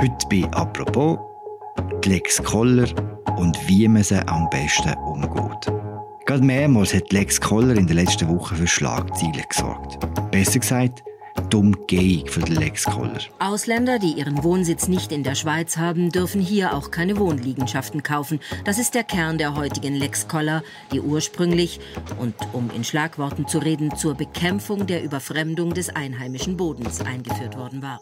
Heute bei «Apropos» die Lex Koller und wie man sie am besten umgeht. Gerade mehrmals hat Lex Koller in den letzten Wochen für Schlagzeilen gesorgt. Besser gesagt, die Umgehung für den Lex Koller. Ausländer, die ihren Wohnsitz nicht in der Schweiz haben, dürfen hier auch keine Wohnliegenschaften kaufen. Das ist der Kern der heutigen Lex Koller, die ursprünglich und um in Schlagworten zu reden, zur Bekämpfung der Überfremdung des einheimischen Bodens eingeführt worden war.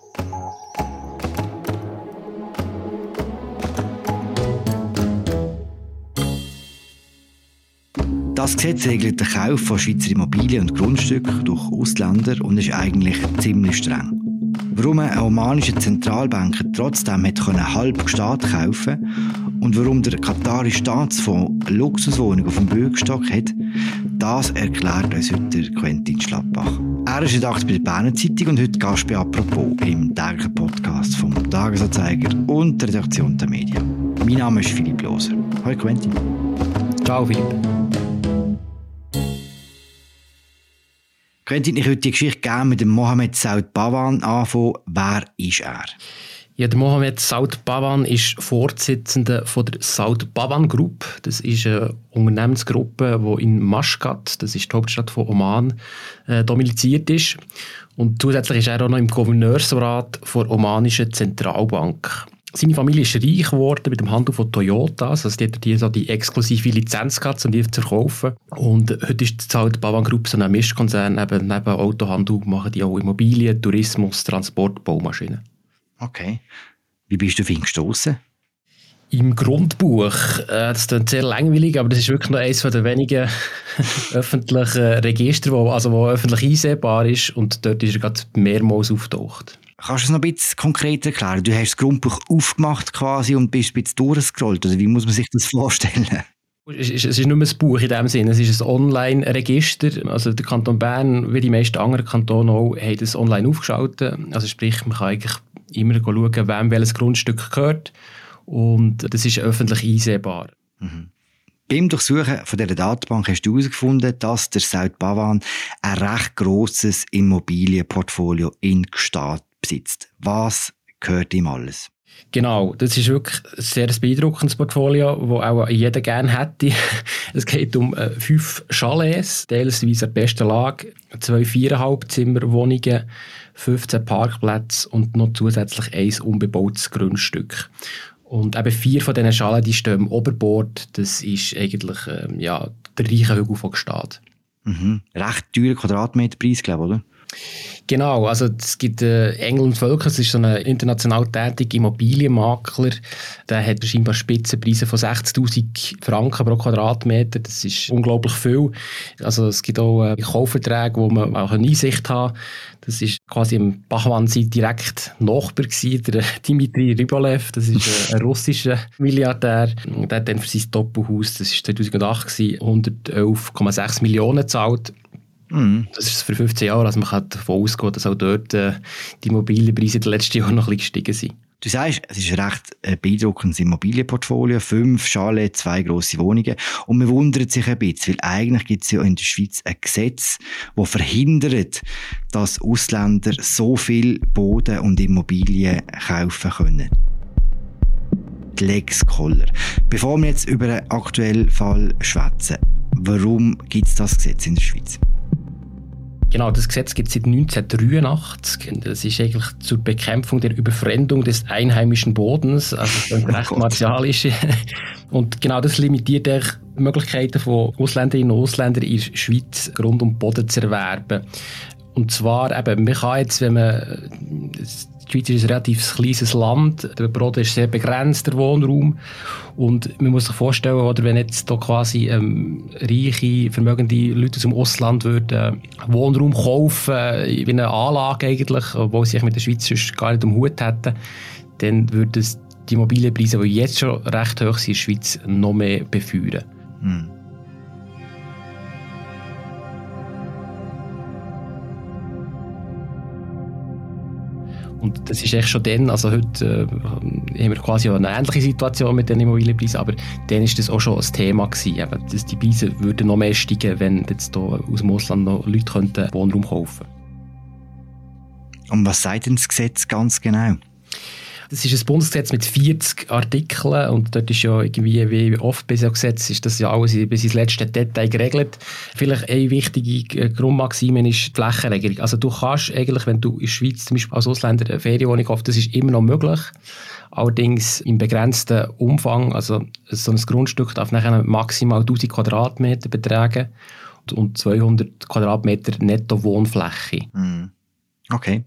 Das Gesetz regelt den Kauf von Schweizer Immobilien und Grundstücken durch Ausländer und ist eigentlich ziemlich streng. Warum ein omanischer Zentralbanker trotzdem hat können halb Staat kaufen und warum der katarische Staatsfonds eine Luxuswohnung auf dem Bürgerstock hat, das erklärt uns heute Quentin Schlappbach. Er ist Redakteur bei der Berner Zeitung und heute Gast bei «Apropos» im täglichen Podcast vom Tagesanzeiger und der Redaktion der Medien. Mein Name ist Philipp Loser. Hallo Quentin. Ciao Philipp. Quentin, ich würde die Geschichte gerne mit dem Mohamed Saud Bawan anfangen. Wer ist er? Ja, der Mohamed Saud Bawan ist Vorsitzender der Saud Bawan Group. Das ist eine Unternehmensgruppe, die in Maskat, das ist die Hauptstadt von Oman, äh, domiziliert ist. Und zusätzlich ist er auch noch im Gouverneursrat der Omanischen Zentralbank. Seine Familie ist reich geworden mit dem Handel von Toyotas. Also die hat die, so die exklusive Lizenz gehabt, um die zu verkaufen. Und heute ist halt Bavan Group so ein Mischkonzern. Eben, neben Autohandel machen die auch Immobilien, Tourismus, Transport, Baumaschinen. Okay. Wie bist du auf ihn gestoßen? Im Grundbuch, äh, das klingt sehr langweilig, aber das ist wirklich nur eines der wenigen öffentlichen Register, wo, also wo öffentlich einsehbar ist und dort ist er gerade mehrmals auftaucht. Kannst du es noch ein bisschen konkreter erklären? Du hast das Grundbuch aufgemacht quasi und bist ein bisschen durchgescrollt. Oder wie muss man sich das vorstellen? Es ist, nicht nur ein Buch in dem Sinne, es ist ein Online-Register. Also der Kanton Bern, wie die meisten anderen Kantone auch, hat es online aufgeschaltet. Also sprich, man kann eigentlich immer schauen, wem welches Grundstück gehört. Und das ist öffentlich einsehbar. Mhm. Beim Durchsuchen von dieser Datenbank hast du herausgefunden, dass der South Bavan ein recht grosses Immobilienportfolio in Gstaad besitzt. Was gehört ihm alles? Genau, das ist wirklich ein sehr beeindruckendes Portfolio, das auch jeder gerne hätte. Es geht um äh, fünf Chalets, teilweise an besten Lage, zwei viereinhalb Zimmerwohnungen, 15 Parkplätze und noch zusätzlich ein unbebautes Grundstück. Und eben vier von diesen Schalen die stehen Oberbord. Das ist eigentlich ähm, ja, der reiche Hügel von Gstaad. Mhm. Recht teurer Quadratmeterpreis, glaube ich, oder? Genau, also es gibt äh, Engel und Völker, das ist so ein international tätiger Immobilienmakler, der hat scheinbar Spitzenpreise von 60'000 Franken pro Quadratmeter, das ist unglaublich viel. Also es gibt auch äh, Kaufverträge, wo man auch eine Einsicht hat. Das ist quasi im Bachmann-Zeit direkt Nachbar gewesen, der Dimitri Rybolev, das ist ein russischer Milliardär. Der hat dann für sein Doppelhaus, das war 2008 111,6 Millionen gezahlt. Mhm. Das ist für 15 Jahre, also man kann davon ausgehen, dass auch dort äh, die Immobilienpreise in den letzten Jahren noch ein bisschen gestiegen sind. Du sagst, es ist ein recht äh, beeindruckendes Immobilienportfolio, fünf Schale, zwei grosse Wohnungen. Und man wundert sich ein bisschen, weil eigentlich gibt es ja in der Schweiz ein Gesetz, das verhindert, dass Ausländer so viel Boden und Immobilien kaufen können. Die Lex Koller. Bevor wir jetzt über einen aktuellen Fall schwätzen, warum gibt es das Gesetz in der Schweiz? Genau, das Gesetz gibt es seit 1983. Das ist eigentlich zur Bekämpfung der Überfremdung des einheimischen Bodens, also oh recht martialisch. Und genau das limitiert die Möglichkeiten von Ausländerinnen und Ausländern in der Schweiz Grund und Boden zu erwerben. Und zwar eben, man kann jetzt, wenn man die Schweiz ist ein relativ kleines Land, der Boden ist sehr begrenzt, der Wohnraum. Und man muss sich vorstellen, oder wenn jetzt da quasi ähm, reiche, vermögende Leute aus dem Ausland würden äh, Wohnraum kaufen, äh, wie eine Anlage eigentlich, obwohl sie sich mit der Schweiz sonst gar nicht um Hut hätten, dann würden die Immobilienpreise, die jetzt schon recht hoch sind in der Schweiz, noch mehr befeuern. Hm. Und das ist echt schon dann, also heute äh, haben wir quasi eine ähnliche Situation mit den Immobilienpreisen, aber dann ist das auch schon ein Thema gewesen, eben, dass die Preise würden noch mehr steigen, wenn jetzt hier aus dem Ausland noch Leute könnten Wohnraum kaufen Und was sagt denn das Gesetz ganz genau? Das ist ein Bundesgesetz mit 40 Artikeln und dort ist ja irgendwie, wie oft bis ja Gesetz, ist das ja alles bis ins letzte Detail geregelt. Vielleicht eine wichtige Grundmaxime ist die Flächenregelung. Also du kannst eigentlich, wenn du in der Schweiz zum Beispiel als Ausländer eine Ferienwohnung kaufst, das ist immer noch möglich. Allerdings im begrenzten Umfang, also so ein Grundstück darf nachher maximal 1000 Quadratmeter betragen und 200 Quadratmeter netto Wohnfläche. Hm. Okay.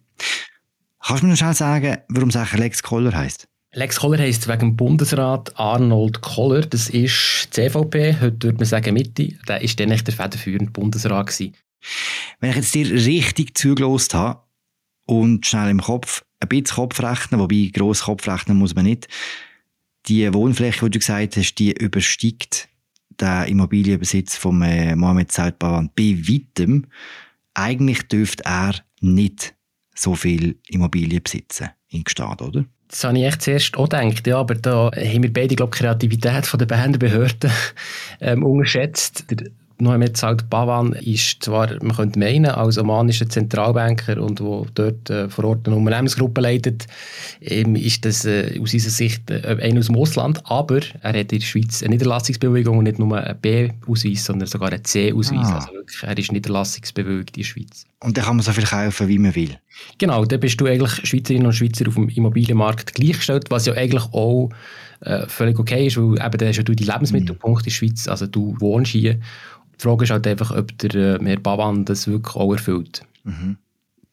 Kannst du mir noch schnell sagen, warum es Lex Koller heisst? Lex Koller heisst wegen dem Bundesrat Arnold Koller. Das ist die CVP, heute würde man sagen Mitte. Der ist dann nicht der federführende Bundesrat gewesen. Wenn ich jetzt dir richtig zugelost habe und schnell im Kopf ein bisschen Kopf rechnen, wobei gross Kopf rechnen muss man nicht, die Wohnfläche, die du gesagt hast, die übersteigt den Immobilienbesitz von äh, Mohamed Said Bawan bei weitem. Eigentlich dürfte er nicht so viel Immobilien besitzen in Gstaad, oder? Das habe ich echt zuerst auch gedacht, ja, aber da haben wir beide, glaube ich, die Kreativität von der Behindertenbehörden ähm, unterschätzt. Der Noemet Saud Bawan ist zwar, man könnte meinen, als omanischer Zentralbanker und wo dort äh, vor Ort eine Unternehmensgruppe leitet, ähm, ist das äh, aus unserer Sicht äh, einer aus dem Ausland, aber er hat in der Schweiz eine Niederlassungsbewilligung und nicht nur einen B-Ausweis, sondern sogar einen C-Ausweis. Ah. Also wirklich, er ist niederlassungsbewilligt in der Schweiz. Und dann kann man so viel kaufen, wie man will? Genau, dann bist du eigentlich Schweizerinnen und Schweizer auf dem Immobilienmarkt gleichgestellt, was ja eigentlich auch äh, völlig okay ist, weil eben dann hast du die Lebensmittelpunkt in der Schweiz, also du wohnst hier die Frage ist halt einfach, ob der äh, Herr Baban das wirklich auch erfüllt. Mhm.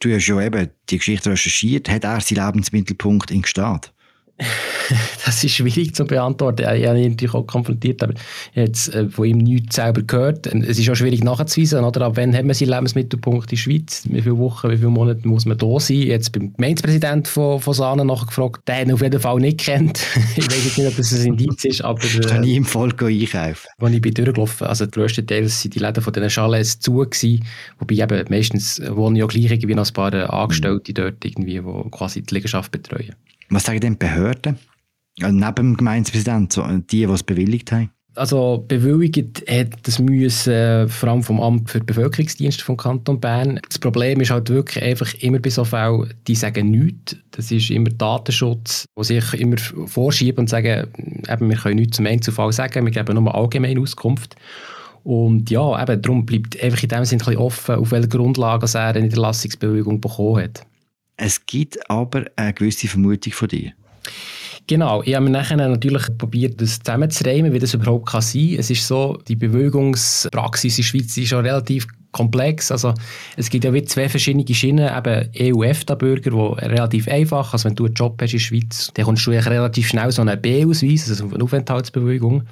Du hast ja eben die Geschichte recherchiert. Hat er seinen Lebensmittelpunkt in Gstaad? das ist schwierig zu beantworten. Ich habe ihn natürlich auch konfrontiert, aber ich jetzt äh, von ihm nichts selber gehört. Es ist auch schwierig nachzuweisen, oder? Ab wann hat man seinen Lebensmittelpunkt in der Schweiz? Wie viele Wochen, wie viele Monate muss man da sein? Jetzt beim Gemeindepräsidenten von, von Sahne nachgefragt, der ihn auf jeden Fall nicht kennt. ich weiß nicht, ob das ein Indiz ist, aber... Äh, kann ich im Volk einkaufen? Als ich bin durchgelaufen, also größtenteils waren die Läden von diesen Chalets zu gewesen, wobei eben meistens wohnen ja gleich irgendwie noch ein paar Angestellte mhm. dort irgendwie, die quasi die Liegenschaft betreuen. Was sagen denn Behörden? Also neben dem Gemeindepräsidenten, die, die es bewilligt haben? Also bewilligt hat das müssen, äh, vor allem vom Amt für Bevölkerungsdienste vom Kanton Bern. Das Problem ist halt wirklich einfach immer bei so Fällen, die sagen nichts. Das ist immer Datenschutz, wo sich immer vorschieben und sagen, eben, wir können nichts zum Einzelfall sagen, wir geben nur allgemeine Auskunft. Und ja, eben, darum bleibt einfach in dem Sinne offen, auf welcher Grundlage er eine Niederlassungsbewilligung bekommen hat. Es gibt aber eine gewisse Vermutung von dir. Genau, ich habe nachher natürlich probiert, das zusammenzureimen, wie das überhaupt kann sein kann. Es ist so, die Bewegungspraxis in der Schweiz ist schon relativ komplex. Also es gibt ja wie zwei verschiedene Schienen, eben EU-EFTA-Bürger, die relativ einfach, also wenn du einen Job hast in der Schweiz, dann kommst du relativ schnell so einen B-Ausweis, also eine Aufenthaltsbewilligung.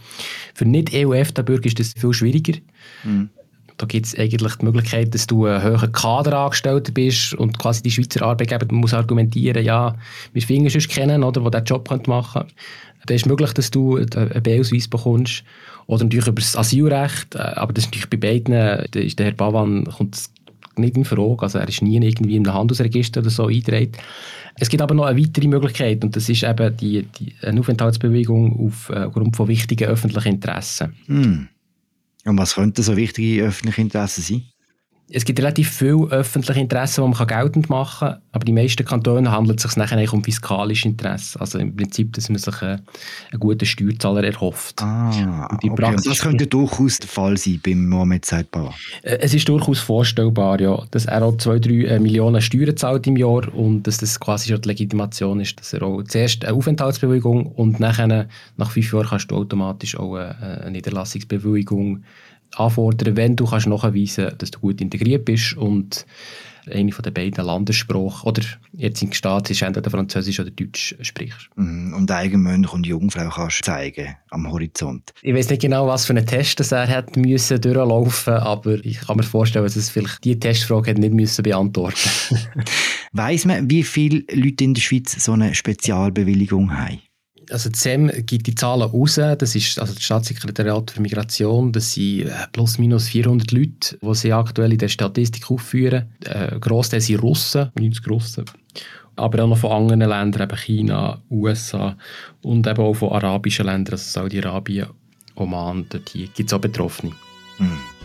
Für Nicht-EU-EFTA-Bürger ist das viel schwieriger. Mhm. Da gibt es eigentlich die Möglichkeit, dass du ein höherer Kaderangestellter bist und quasi die Schweizer Arbeitgeber muss argumentieren, ja, wir finden sonst kennen, oder, der diesen Job machen könnte. Dann ist möglich, dass du einen B-Ausweis bekommst. Oder natürlich über das Asylrecht, äh, aber das ist natürlich bei beiden, da ist der Herr Bavan kommt nicht in Frage, also er ist nie irgendwie im Handelsregister oder so eingetragen. Es gibt aber noch eine weitere Möglichkeit und das ist eben die, die eine Aufenthaltsbewegung aufgrund äh, von wichtigen öffentlichen Interessen. Mm. Und was könnten so wichtige öffentliche Interessen sein? Es gibt relativ viele öffentliche Interessen, die man geltend machen kann, aber die meisten Kantone handelt es sich nachher um fiskalische Interessen. Also im Prinzip, dass man sich einen, einen guten Steuerzahler erhofft. Ah, okay. das könnte durchaus der Fall sein beim Mohamed Zeitbauer. Äh, es ist durchaus vorstellbar, ja, dass er auch zwei, drei äh, Millionen Steuern zahlt im Jahr und dass das quasi schon die Legitimation ist, dass er auch zuerst eine Aufenthaltsbewilligung und nachher, nach fünf Jahren kannst du automatisch auch eine Niederlassungsbewilligung anfordern, wenn du kannst nachweisen kannst, dass du gut integriert bist und eine von den beiden Landessprachen oder jetzt in Gstaad ist entweder Französisch oder Deutsch sprichst. Mhm. Und Eigenmönch und Jungfrau kannst du zeigen am Horizont. Ich weiß nicht genau, was für einen Test das er hat müssen durchlaufen, aber ich kann mir vorstellen, dass es vielleicht die Testfrage nicht müssen beantworten. Weiß man, wie viele Leute in der Schweiz so eine Spezialbewilligung haben? Also SEM gibt die Zahlen raus, das ist also das Staatssekretariat für Migration, das sind äh, plus minus 400 Leute, die sie aktuell in der Statistik aufführen. Äh, Grossteil sind Russen, 90 Russen, aber auch noch von anderen Ländern, eben China, USA und eben auch von arabischen Ländern, also Saudi-Arabien, Oman, dort gibt es auch Betroffene. Mhm.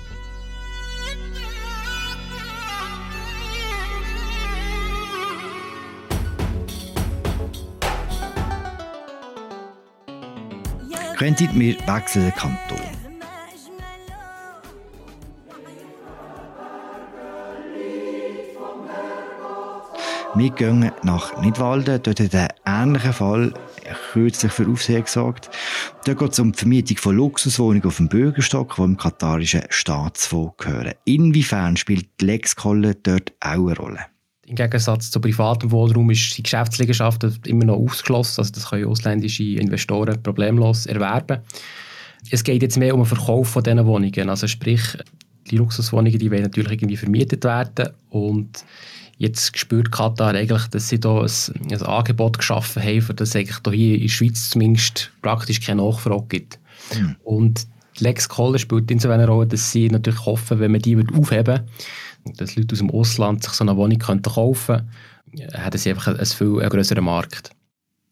Könnten wir wechseln den Kanton. Wir gehen nach Nidwalden. Dort hat ein ähnlicher Fall kürzlich für Aufsehen gesorgt. Dort geht es um die Vermietung von Luxuswohnungen auf dem Bürgerstock, die im katarischen Staatsfonds gehören. Inwiefern spielt die Lexkolle dort auch eine Rolle? Im Gegensatz zu privatem Wohnraum ist die Geschäftsliegenschaften immer noch ausgeschlossen. Also das können ausländische Investoren problemlos erwerben. Es geht jetzt mehr um den Verkauf von diesen Wohnungen. Also sprich, die Luxuswohnungen die wollen natürlich irgendwie vermietet werden und Jetzt spürt Katar eigentlich, dass sie da ein, ein Angebot geschaffen haben, für das eigentlich hier in der Schweiz zumindest praktisch keine Nachfrage gibt. Mhm. Und Lex Koller spielt insofern eine Rolle, dass sie natürlich hoffen, wenn man die aufheben würde, dass Leute aus dem Ausland sich so eine Wohnung kaufen könnten, hätten sie einfach einen viel größeren Markt.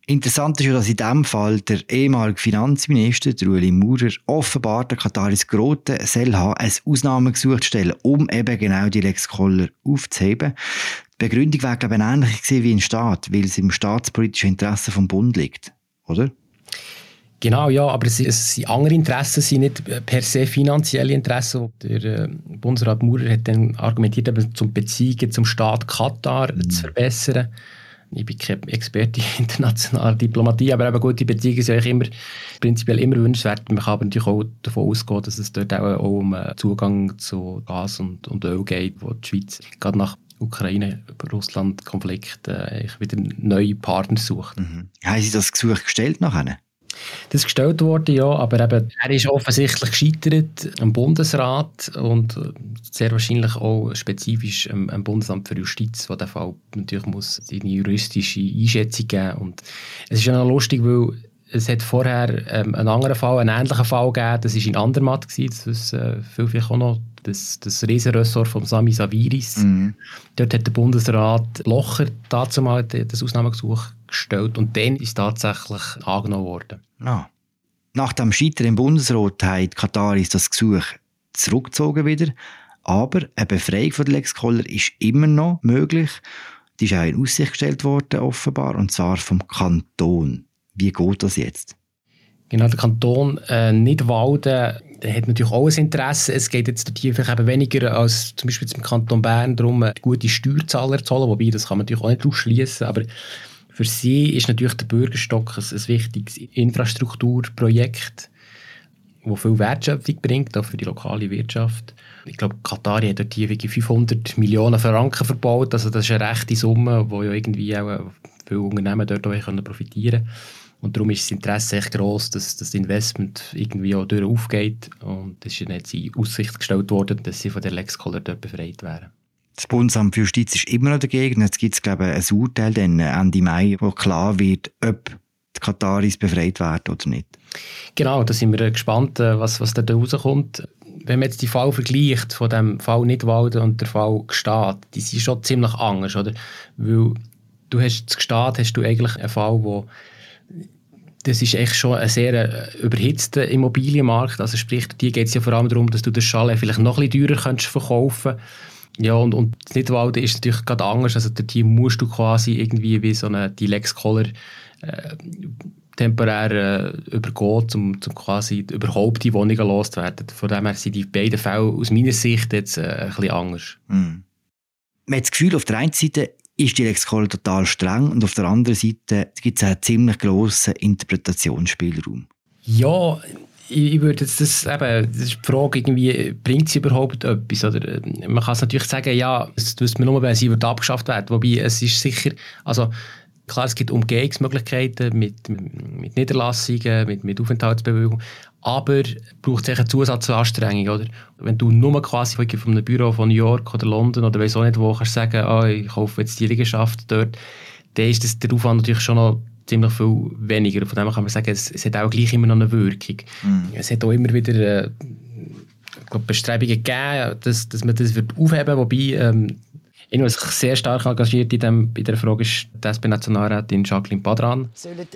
Interessant ist ja, dass in diesem Fall der ehemalige Finanzminister, der Ueli Maurer, offenbar der Kataris Grote soll haben, ein Ausnahmegesuch stellen, um eben genau die Lex Koller aufzuheben. Die Begründung wäre, glaube ich, ähnlich wie im Staat, weil es im staatspolitischen Interesse vom Bund liegt, oder? Genau, ja, aber es, es sind andere Interessen, sind nicht per se finanzielle Interessen. Der äh, Bundesrat Maurer hat dann argumentiert, eben, zum Beziehungen zum Staat Katar mhm. zu verbessern ich bin kein Experte in internationaler Diplomatie, aber eben gute Beziehungen sind immer, prinzipiell immer wünschenswert. Man kann aber natürlich auch davon ausgehen, dass es dort auch, um Zugang zu Gas und, und Öl geht, wo die Schweiz gerade nach Ukraine-Russland-Konflikt äh, wieder neue Partner sucht. Mhm. Haben Sie das Gesuch gestellt nachher? Das gestellt worden, ja, aber eben, er ist offensichtlich gescheitert am Bundesrat und sehr wahrscheinlich auch spezifisch am, am Bundesamt für Justiz, wo der Fall natürlich muss seine juristische Einschätzung geben. Und es ist ja noch lustig, weil es hat vorher ähm, einen anderen Fall, einen ähnlichen Fall gegeben, das war in Andermatt, das ist äh, viel vielleicht auch noch das, das Riesenressort von Sami Saviris. Mhm. Dort hat der Bundesrat Locher dazu mal das Ausnahmegesuch gestellt und dann ist tatsächlich angenommen worden. Ah. Nach dem Scheitern im Bundesrat hat Kataris das Gesuch zurückgezogen wieder, aber eine Befreiung von Lex Koller ist immer noch möglich. Die ist auch in Aussicht gestellt worden, offenbar, und zwar vom Kanton. Wie geht das jetzt? Genau, der Kanton äh, Nidwalden der hat natürlich auch ein Interesse. Es geht jetzt vielleicht eben weniger als zum Beispiel im Kanton Bern darum, gute Steuerzahler zu holen, wobei das kann man natürlich auch nicht ausschließen, aber für sie ist natürlich der Bürgerstock ein, ein wichtiges Infrastrukturprojekt, das viel Wertschöpfung bringt, auch für die lokale Wirtschaft. Ich glaube, Katar hat dort hier 500 Millionen Franken verbaut, also das ist eine rechte Summe, wo ja irgendwie auch viele Unternehmen dort auch profitieren können. Und darum ist das Interesse echt gross, dass das Investment irgendwie auch durch aufgeht. Und es ist jetzt in Aussicht gestellt worden, dass sie von der Lex dort befreit wären. Das Bundesamt für Justiz ist immer noch dagegen. Jetzt gibt es, glaube ich, ein Urteil dann Ende Mai, wo klar wird, ob die Kataris befreit werden oder nicht. Genau, da sind wir gespannt, äh, was, was da rauskommt. Wenn man jetzt die Fall vergleicht von dem Fall Nidwalden und der Fall Gstaad, die sind schon ziemlich anders, oder? Weil du hast Gstaad hast du eigentlich einen Fall, wo das ist echt schon ein sehr äh, überhitzter Immobilienmarkt. Also sprich, dir geht es ja vor allem darum, dass du das Chalet vielleicht noch ein teurer kannst verkaufen ja, und, und das Nidwalden ist natürlich gerade anders. Also dort musst du quasi irgendwie wie so eine die Lex Collar äh, temporär äh, übergehen, um, um quasi überhaupt die Wohnungen loszuwerden. Von dem her sind die beiden Fälle aus meiner Sicht jetzt äh, ein bisschen anders. Mm. Man hat das Gefühl, auf der einen Seite ist die Lex total streng und auf der anderen Seite gibt es einen ziemlich grossen Interpretationsspielraum. Ja, ich, ich würde jetzt das eben, das ist die Frage irgendwie, bringt sie überhaupt etwas? Oder, man kann es natürlich sagen, ja, das wüsste man nur, wenn sie abgeschafft wird. Wobei, es ist sicher, also klar, es gibt Umgehungsmöglichkeiten mit, mit Niederlassungen, mit, mit Aufenthaltsbewilligung, aber braucht es eine Zusatzansstrengung, oder? Wenn du nur quasi von einem Büro von New York oder London oder weiss auch nicht wo kannst sagen, oh, ich kaufe jetzt die Liegenschaft dort, dann ist das, der Aufwand natürlich schon noch ziemlich viel weniger. Von dem kann man sagen, es, es hat auch gleich immer noch eine Wirkung. Mm. Es hat auch immer wieder äh, glaub, Bestrebungen gegeben, dass, dass man das wird aufheben wird, wobei ähm, der sich sehr stark engagiert in, dem, in dieser Frage, ist die SP-Nationalrätin Jacqueline Badran. Sollen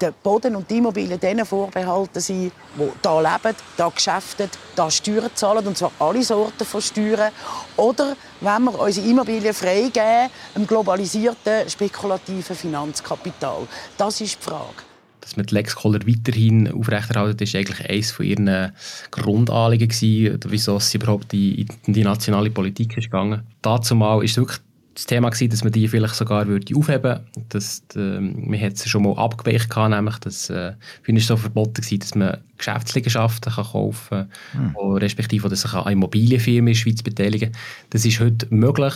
der Boden und die Immobilien denen vorbehalten sein, die hier leben, hier geschäften, hier Steuern zahlen, und zwar alle Sorten von Steuern? Oder wenn wir unsere Immobilien freigeben, einem globalisierten, spekulativen Finanzkapital? Das ist die Frage. dass man die Lex Koller weiterhin aufrechterhalten, ist eigentlich eines von ihren Grundanliegen gewesen, wieso sie überhaupt in die nationale Politik ist gegangen. Dazu mal ist wirklich das Thema gewesen, dass man die vielleicht sogar würde aufheben würde. Das, äh, man hat es schon mal abgeweicht, gehabt, nämlich, dass äh, es so verboten war, dass man Geschäftsliegenschaften kann kaufen kann, hm. respektive dass sich an Immobilienfirmen in der Schweiz beteiligen Das ist heute möglich.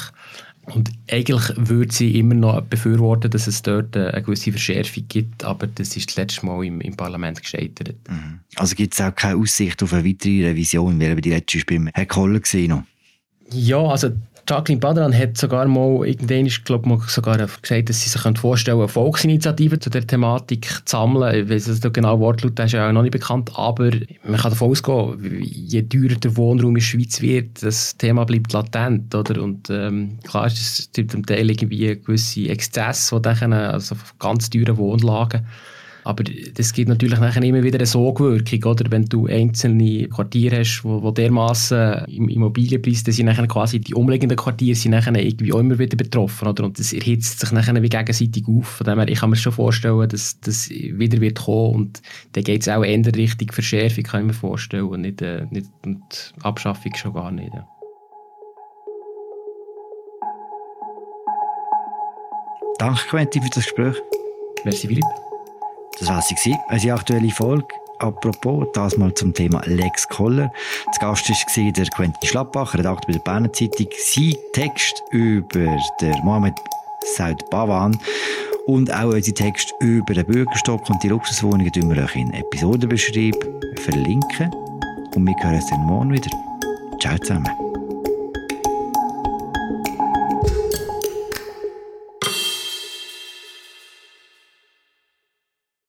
Und eigentlich würde sie immer noch befürworten, dass es dort eine gewisse Verschärfung gibt, aber das ist das letzte Mal im, im Parlament gescheitert. Mhm. Also gibt es auch keine Aussicht auf eine weitere Revision, wie die letzte beim Herrn Koller gesehen Ja, also Jacqueline Badran hat sogar mal irgendwann, glaube mal sogar gesagt, dass sie sich vorstellen eine Volksinitiative zu der Thematik zu sammeln. Ich weiß, der genaue Wortlaut ist ja auch noch nicht bekannt, aber man kann davon ausgehen, je teurer der Wohnraum in der Schweiz wird, das Thema bleibt latent, oder? Und ähm, klar ist es zum Teil irgendwie gewisse Exzesse, die dann, also ganz teure Wohnlagen aber das gibt natürlich nachher immer wieder eine Sogwirkung, oder? Wenn du einzelne Quartiere hast, wo, wo dermaßen im Immobilienpreis, dann sind nachher quasi die umliegenden Quartiere sind nachher irgendwie auch immer wieder betroffen, oder? Und das erhitzt sich nachher wie gegenseitig auf. Von dem her, ich kann mir schon vorstellen, dass das wieder wird kommen und dann geht es auch eher Richtung Verschärfung, kann ich mir vorstellen, nicht, äh, nicht und Abschaffung schon gar nicht. Ja. Danke, Quentin, für das Gespräch. Merci, Philipp. Das war sie, unsere aktuelle Folge. Apropos, das mal zum Thema Lex Koller. Das Gast war der Quentin Schlappach, Redakteur bei der Berner Zeitung. Sein Text über den Mohamed Saud Bawan und auch unser Text über den Bürgerstock und die Luxuswohnungen tun wir euch in Episodenbeschreib verlinken. Und wir hören uns dann morgen wieder. Ciao zusammen.